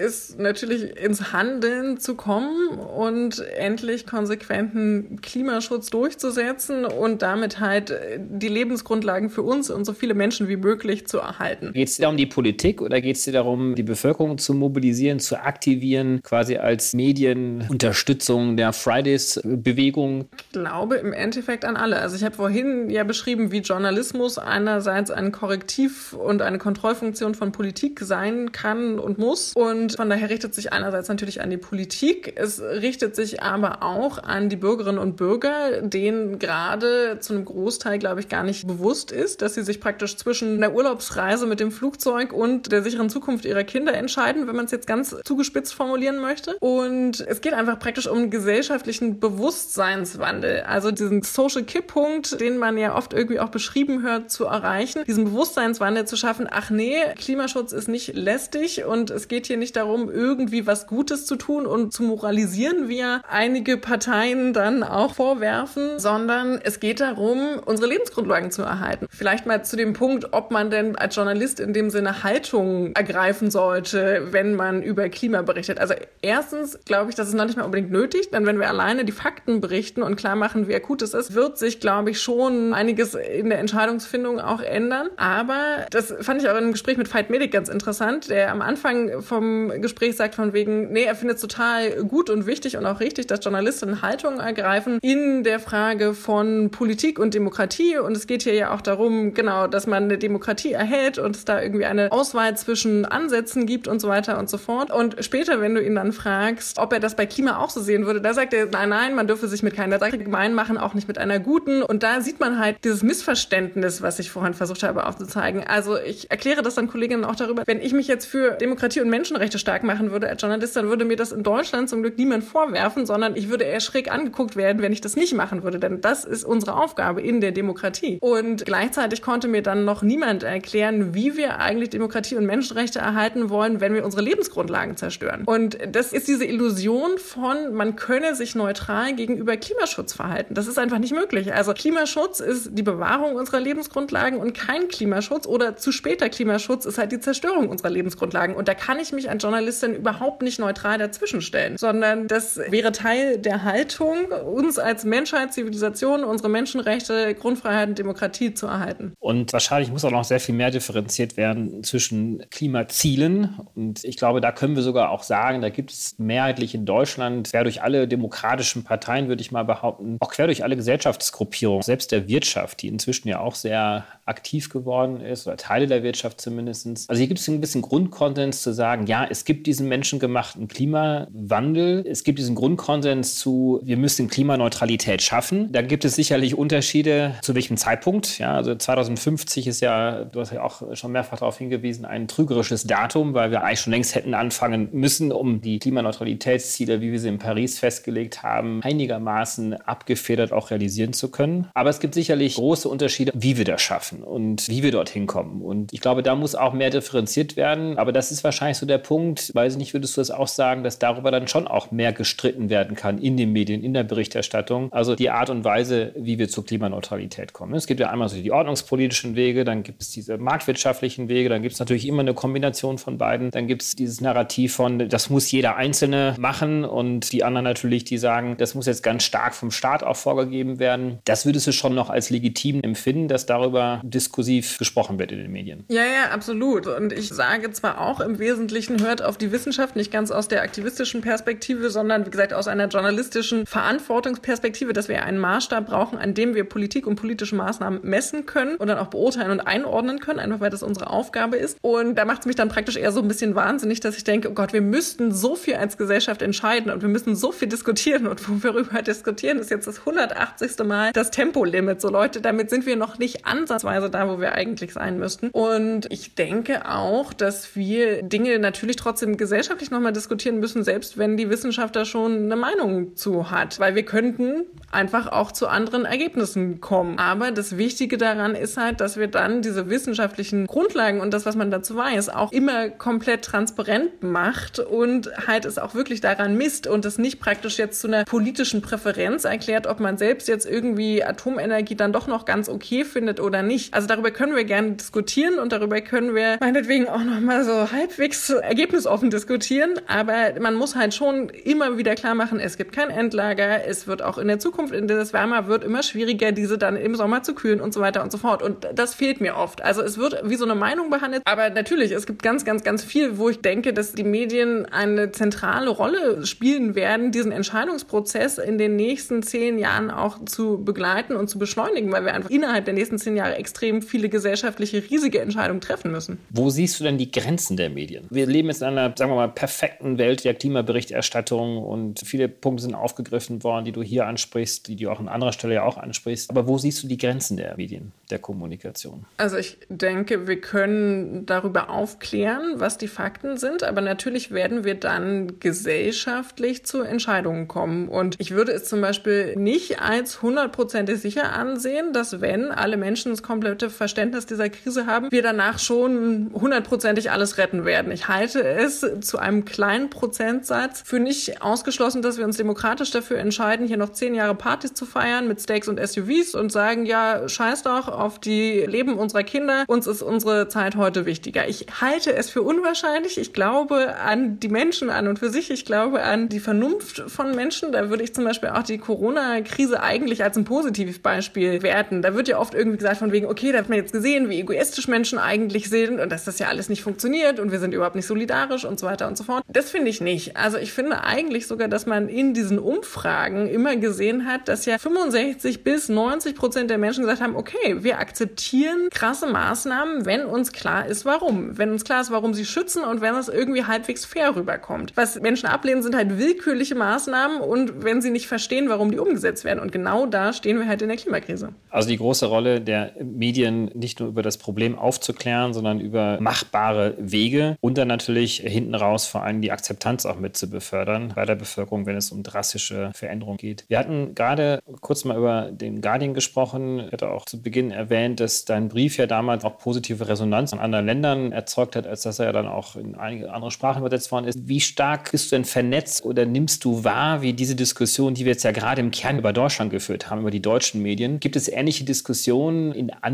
ist natürlich ins Handeln zu kommen und endlich konsequenten Klimaschutz durchzusetzen und damit halt die Lebensgrundlagen für uns und so viele Menschen wie möglich zu erhalten. Geht es dir um die Politik oder geht es dir darum, die Bevölkerung zu mobilisieren? Mobilisieren, zu aktivieren, quasi als Medienunterstützung der Fridays-Bewegung? Ich glaube im Endeffekt an alle. Also ich habe vorhin ja beschrieben, wie Journalismus einerseits ein Korrektiv und eine Kontrollfunktion von Politik sein kann und muss. Und von daher richtet sich einerseits natürlich an die Politik. Es richtet sich aber auch an die Bürgerinnen und Bürger, denen gerade zu einem Großteil, glaube ich, gar nicht bewusst ist, dass sie sich praktisch zwischen einer Urlaubsreise mit dem Flugzeug und der sicheren Zukunft ihrer Kinder entscheiden, wenn man es jetzt ganz zugespitzt formulieren möchte. Und es geht einfach praktisch um gesellschaftlichen Bewusstseinswandel. Also diesen Social Kipppunkt, den man ja oft irgendwie auch beschrieben hört, zu erreichen. Diesen Bewusstseinswandel zu schaffen. Ach nee, Klimaschutz ist nicht lästig und es geht hier nicht darum, irgendwie was Gutes zu tun und zu moralisieren, wie ja einige Parteien dann auch vorwerfen, sondern es geht darum, unsere Lebensgrundlagen zu erhalten. Vielleicht mal zu dem Punkt, ob man denn als Journalist in dem Sinne Haltung ergreifen sollte, wenn man man über Klima berichtet. Also erstens glaube ich, das ist noch nicht mal unbedingt nötig, denn wenn wir alleine die Fakten berichten und klar machen, wie akut es ist, wird sich, glaube ich, schon einiges in der Entscheidungsfindung auch ändern. Aber das fand ich auch einem Gespräch mit Veit Medic ganz interessant, der am Anfang vom Gespräch sagt von wegen, nee, er findet es total gut und wichtig und auch richtig, dass Journalistinnen Haltung ergreifen in der Frage von Politik und Demokratie. Und es geht hier ja auch darum, genau, dass man eine Demokratie erhält und es da irgendwie eine Auswahl zwischen Ansätzen gibt und so weiter und so fort. Und später, wenn du ihn dann fragst, ob er das bei Klima auch so sehen würde, da sagt er, nein, nein, man dürfe sich mit keiner Sache gemein machen, auch nicht mit einer guten. Und da sieht man halt dieses Missverständnis, was ich vorhin versucht habe aufzuzeigen. Also ich erkläre das dann Kolleginnen auch darüber, wenn ich mich jetzt für Demokratie und Menschenrechte stark machen würde als Journalist, dann würde mir das in Deutschland zum Glück niemand vorwerfen, sondern ich würde eher schräg angeguckt werden, wenn ich das nicht machen würde. Denn das ist unsere Aufgabe in der Demokratie. Und gleichzeitig konnte mir dann noch niemand erklären, wie wir eigentlich Demokratie und Menschenrechte erhalten wollen, wenn wir unsere Lebensgrundlagen zerstören. Und das ist diese Illusion von, man könne sich neutral gegenüber Klimaschutz verhalten. Das ist einfach nicht möglich. Also Klimaschutz ist die Bewahrung unserer Lebensgrundlagen und kein Klimaschutz oder zu später Klimaschutz ist halt die Zerstörung unserer Lebensgrundlagen. Und da kann ich mich als Journalistin überhaupt nicht neutral dazwischenstellen, sondern das wäre Teil der Haltung, uns als Menschheit, Zivilisation, unsere Menschenrechte, Grundfreiheiten, Demokratie zu erhalten. Und wahrscheinlich muss auch noch sehr viel mehr differenziert werden zwischen Klimazielen. Und ich glaube, da können wir sogar auch sagen, da gibt es mehrheitlich in Deutschland, quer durch alle demokratischen Parteien, würde ich mal behaupten, auch quer durch alle Gesellschaftsgruppierungen, selbst der Wirtschaft, die inzwischen ja auch sehr aktiv geworden ist, oder Teile der Wirtschaft zumindest. Also hier gibt es ein bisschen Grundkonsens zu sagen, ja, es gibt diesen menschengemachten Klimawandel, es gibt diesen Grundkonsens zu, wir müssen Klimaneutralität schaffen. Da gibt es sicherlich Unterschiede, zu welchem Zeitpunkt. Ja, also 2050 ist ja, du hast ja auch schon mehrfach darauf hingewiesen, ein trügerisches Datum, weil wir eigentlich schon längst hätten anfangen müssen, um die Klimaneutralitätsziele, wie wir sie in Paris festgelegt haben, einigermaßen abgefedert auch realisieren zu können. Aber es gibt sicherlich große Unterschiede, wie wir das schaffen und wie wir dorthin kommen. Und ich glaube, da muss auch mehr differenziert werden. Aber das ist wahrscheinlich so der Punkt, weiß ich nicht, würdest du das auch sagen, dass darüber dann schon auch mehr gestritten werden kann in den Medien, in der Berichterstattung. Also die Art und Weise, wie wir zur Klimaneutralität kommen. Es gibt ja einmal so die ordnungspolitischen Wege, dann gibt es diese marktwirtschaftlichen Wege, dann gibt es natürlich immer eine Kombination von beiden. Dann gibt es dieses Narrativ von, das muss jeder Einzelne machen und die anderen natürlich, die sagen, das muss jetzt ganz stark vom Staat auch vorgegeben werden. Das würdest du schon noch als legitim empfinden, dass darüber diskursiv gesprochen wird in den Medien. Ja, ja, absolut. Und ich sage zwar auch im Wesentlichen, hört auf die Wissenschaft, nicht ganz aus der aktivistischen Perspektive, sondern wie gesagt aus einer journalistischen Verantwortungsperspektive, dass wir einen Maßstab brauchen, an dem wir Politik und politische Maßnahmen messen können und dann auch beurteilen und einordnen können, einfach weil das unsere Aufgabe ist. Und da macht es mich dann praktisch eher so ein bisschen wahnsinnig, dass ich denke, oh Gott, wir müssten so viel als Gesellschaft entscheiden und wir müssen so viel diskutieren und worüber diskutieren, ist jetzt das 180. Mal das Tempolimit. So Leute, damit sind wir noch nicht ansatzweise da, wo wir eigentlich sein müssten. Und ich denke auch, dass wir Dinge natürlich trotzdem gesellschaftlich nochmal diskutieren müssen, selbst wenn die Wissenschaft da schon eine Meinung zu hat. Weil wir könnten einfach auch zu anderen Ergebnissen kommen. Aber das Wichtige daran ist halt, dass wir dann diese wissenschaftlichen Grundlagen und das, was man dazu weiß, auch immer komplett transparent macht und halt es auch wirklich daran misst und es nicht praktisch jetzt zu einer politischen Präferenz erklärt, ob man selbst jetzt irgendwie Atomenergie dann doch noch ganz okay findet oder nicht. Also darüber können wir gerne diskutieren und darüber können wir meinetwegen auch noch mal so halbwegs ergebnisoffen diskutieren. Aber man muss halt schon immer wieder klar machen, es gibt kein Endlager. Es wird auch in der Zukunft, in der es wärmer wird, immer schwieriger, diese dann im Sommer zu kühlen und so weiter und so fort. Und das fehlt mir oft. Also es wird wie so eine Meinung behandelt. Aber natürlich, es gibt ganz, ganz, ganz viel, wo ich denke, dass die Medien eine zentrale Rolle spielen werden, diesen Entscheidungsprozess in den nächsten zehn Jahren auch zu begleiten und zu beschleunigen, weil wir einfach innerhalb der nächsten zehn Jahre extrem viele gesellschaftliche riesige Entscheidungen treffen müssen. Wo siehst du denn die Grenzen der Medien? Wir leben jetzt in einer, sagen wir mal, perfekten Welt der Klimaberichterstattung und viele Punkte sind aufgegriffen worden, die du hier ansprichst, die du auch an anderer Stelle ja auch ansprichst. Aber wo siehst du die Grenzen der Medien, der Kommunikation? Also ich denke, wir können darüber aufklären, was die Fakten sind, aber natürlich werden wir dann gesellschaftlich zu Entscheidungen kommen. Und ich würde es zum Beispiel nicht als hundertprozentig sicher ansehen, dass wenn alle Menschen das komplette Verständnis dieser Krise haben, wir danach schon hundertprozentig alles retten werden. Ich halte es zu einem kleinen Prozentsatz für nicht ausgeschlossen, dass wir uns demokratisch dafür entscheiden, hier noch zehn Jahre Partys zu feiern mit Steaks und SUVs und sagen, ja, scheiß doch auf die Leben unserer Kinder. Uns ist unsere Zeit heute wichtiger. Ich halte es für unwahrscheinlich. Ich glaube an die Menschen an und für sich. Ich glaube an die Vernunft von Menschen. Da würde ich zum Beispiel auch die Corona-Krise eigentlich als ein positives Beispiel werten. Da wird ja oft irgendwie gesagt von wegen, okay, da hat man jetzt gesehen, wie egoistisch Menschen eigentlich sind und dass das ja alles nicht funktioniert und wir sind überhaupt nicht solidarisch und so weiter und so fort. Das finde ich nicht. Also ich finde eigentlich sogar, dass man in diesen Umfragen immer gesehen hat, dass ja 65 bis 90 Prozent der Menschen gesagt haben, okay, wir akzeptieren krasse Maßnahmen, wenn uns klar ist, warum. Wenn uns klar ist, warum sie schützen und wenn es irgendwie halbwegs fair rüberkommt. Was Menschen ablehnen, sind halt willkürliche Maßnahmen und wenn sie nicht verstehen, warum die umgesetzt werden. Und genau da stehen wir halt in der Klimakrise. Also die große Rolle der Medien, nicht nur über das Problem aufzuklären, sondern über machbare Wege und dann natürlich hinten raus vor allem die Akzeptanz auch mit zu befördern bei der Bevölkerung, wenn es um drastische Veränderungen geht. Wir hatten gerade kurz mal über den Guardian gesprochen. Ich hatte auch zu Beginn erwähnt, dass dein Brief ja damals auch positive Resonanz in anderen Ländern erzeugt hat, als dass er ja dann auch in einige andere Sprachen übersetzt worden ist. Wie stark bist du denn vernetzt oder nimmst du wahr, wie diese Diskussion, die wir jetzt ja gerade im Kern über Deutschland geführt haben, über die deutschen Medien, gibt es ähnliche Diskussionen in anderen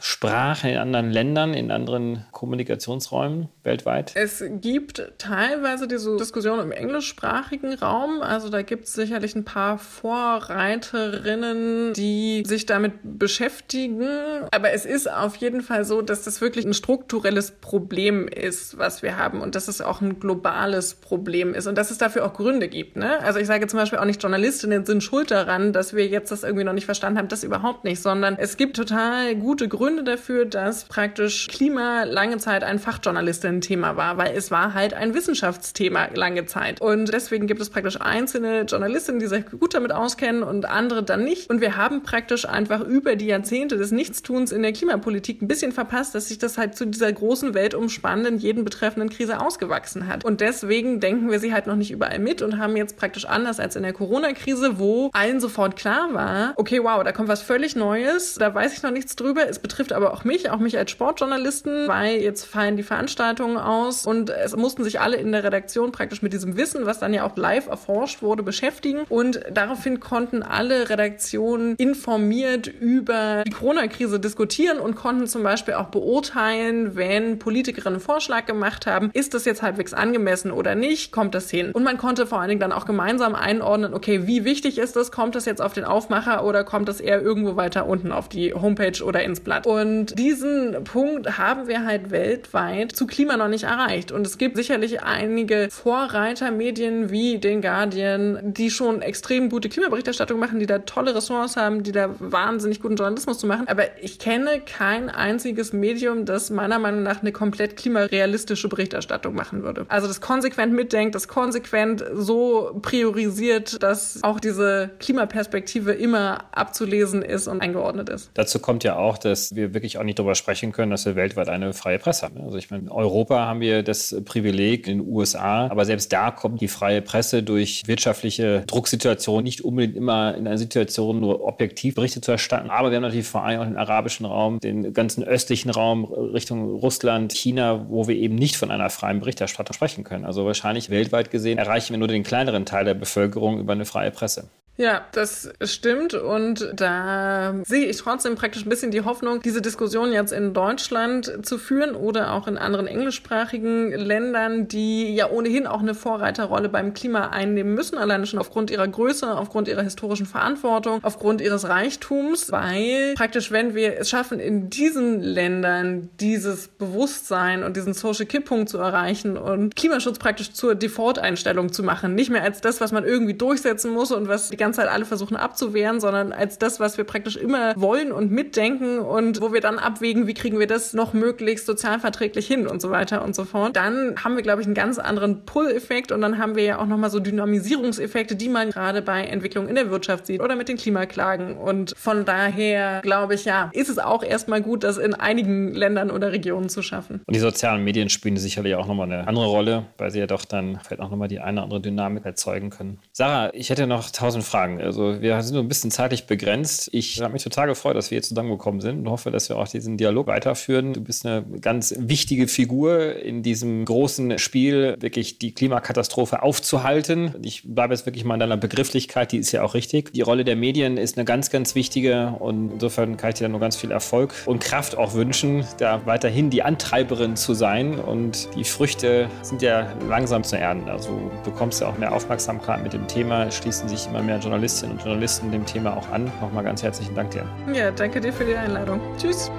Sprachen, in anderen Ländern, in anderen Kommunikationsräumen weltweit? Es gibt teilweise diese Diskussion im englischsprachigen Raum. Also da gibt es sicherlich ein paar Vorreiterinnen, die sich damit beschäftigen. Aber es ist auf jeden Fall so, dass das wirklich ein strukturelles Problem ist, was wir haben und dass es auch ein globales Problem ist und dass es dafür auch Gründe gibt. Ne? Also ich sage zum Beispiel auch nicht, Journalistinnen sind schuld daran, dass wir jetzt das irgendwie noch nicht verstanden haben. Das überhaupt nicht, sondern es gibt total gute Gründe dafür, dass praktisch Klima lange Zeit ein Fachjournalistinnen-Thema war, weil es war halt ein Wissenschaftsthema lange Zeit. Und deswegen gibt es praktisch einzelne Journalistinnen, die sich gut damit auskennen und andere dann nicht. Und wir haben praktisch einfach über die Jahrzehnte des Nichtstuns in der Klimapolitik ein bisschen verpasst, dass sich das halt zu dieser großen, weltumspannenden, jeden betreffenden Krise ausgewachsen hat. Und deswegen denken wir sie halt noch nicht überall mit und haben jetzt praktisch anders als in der Corona-Krise, wo allen sofort klar war, okay, wow, da kommt was völlig Neues, da weiß ich noch nichts drüber. Es betrifft aber auch mich, auch mich als Sportjournalisten, weil jetzt fallen die Veranstaltungen aus und es mussten sich alle in der Redaktion praktisch mit diesem Wissen, was dann ja auch live erforscht wurde, beschäftigen. Und daraufhin konnten alle Redaktionen informiert über die Corona-Krise diskutieren und konnten zum Beispiel auch beurteilen, wenn Politikerinnen einen Vorschlag gemacht haben, ist das jetzt halbwegs angemessen oder nicht, kommt das hin. Und man konnte vor allen Dingen dann auch gemeinsam einordnen, okay, wie wichtig ist das, kommt das jetzt auf den Aufmacher oder kommt das eher irgendwo weiter unten auf die Homepage oder ins Blatt. Und diesen Punkt haben wir halt weltweit zu Klima noch nicht erreicht. Und es gibt sicherlich einige Vorreitermedien wie den Guardian, die schon extrem gute Klimaberichterstattung machen, die da tolle Ressorts haben, die da wahnsinnig guten Journalismus zu machen. Aber ich kenne kein einziges Medium, das meiner Meinung nach eine komplett klimarealistische Berichterstattung machen würde. Also das konsequent mitdenkt, das konsequent so priorisiert, dass auch diese Klimaperspektive immer abzulesen ist und eingeordnet ist. Dazu kommt ja auch, dass wir wirklich auch nicht darüber sprechen können, dass wir weltweit eine freie Presse haben. Also ich meine, in Europa haben wir das Privileg, in den USA, aber selbst da kommt die freie Presse durch wirtschaftliche Drucksituationen nicht unbedingt immer in einer Situation nur objektiv Berichte zu erstatten. Aber wir haben natürlich vor allem auch den arabischen Raum, den ganzen östlichen Raum Richtung Russland, China, wo wir eben nicht von einer freien Berichterstattung sprechen können. Also wahrscheinlich weltweit gesehen erreichen wir nur den kleineren Teil der Bevölkerung über eine freie Presse. Ja, das stimmt. Und da sehe ich trotzdem praktisch ein bisschen die Hoffnung, diese Diskussion jetzt in Deutschland zu führen oder auch in anderen englischsprachigen Ländern, die ja ohnehin auch eine Vorreiterrolle beim Klima einnehmen müssen, alleine schon aufgrund ihrer Größe, aufgrund ihrer historischen Verantwortung, aufgrund ihres Reichtums, weil praktisch, wenn wir es schaffen, in diesen Ländern dieses Bewusstsein und diesen Social Kipppunkt zu erreichen und Klimaschutz praktisch zur Default-Einstellung zu machen, nicht mehr als das, was man irgendwie durchsetzen muss und was die ganze ganze Zeit alle versuchen abzuwehren, sondern als das, was wir praktisch immer wollen und mitdenken und wo wir dann abwägen, wie kriegen wir das noch möglichst sozialverträglich hin und so weiter und so fort. Dann haben wir, glaube ich, einen ganz anderen Pull-Effekt und dann haben wir ja auch nochmal so Dynamisierungseffekte, die man gerade bei Entwicklungen in der Wirtschaft sieht oder mit den Klimaklagen. Und von daher, glaube ich, ja, ist es auch erstmal gut, das in einigen Ländern oder Regionen zu schaffen. Und die sozialen Medien spielen sicherlich auch nochmal eine andere Rolle, weil sie ja doch dann vielleicht auch nochmal die eine oder andere Dynamik erzeugen können. Sarah, ich hätte noch tausend Fragen fragen. Also wir sind nur ein bisschen zeitlich begrenzt. Ich habe mich total gefreut, dass wir hier zusammengekommen sind und hoffe, dass wir auch diesen Dialog weiterführen. Du bist eine ganz wichtige Figur in diesem großen Spiel, wirklich die Klimakatastrophe aufzuhalten. Ich bleibe jetzt wirklich mal in deiner Begrifflichkeit, die ist ja auch richtig. Die Rolle der Medien ist eine ganz, ganz wichtige und insofern kann ich dir nur ganz viel Erfolg und Kraft auch wünschen, da weiterhin die Antreiberin zu sein und die Früchte sind ja langsam zu ernten. Also du bekommst ja auch mehr Aufmerksamkeit mit dem Thema, schließen sich immer mehr Journalistinnen und Journalisten dem Thema auch an. Nochmal ganz herzlichen Dank dir. Ja, danke dir für die Einladung. Tschüss.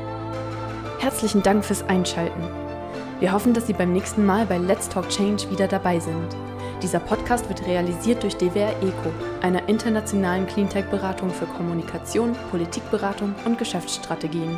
Herzlichen Dank fürs Einschalten. Wir hoffen, dass Sie beim nächsten Mal bei Let's Talk Change wieder dabei sind. Dieser Podcast wird realisiert durch DWR ECO, einer internationalen Cleantech-Beratung für Kommunikation, Politikberatung und Geschäftsstrategien.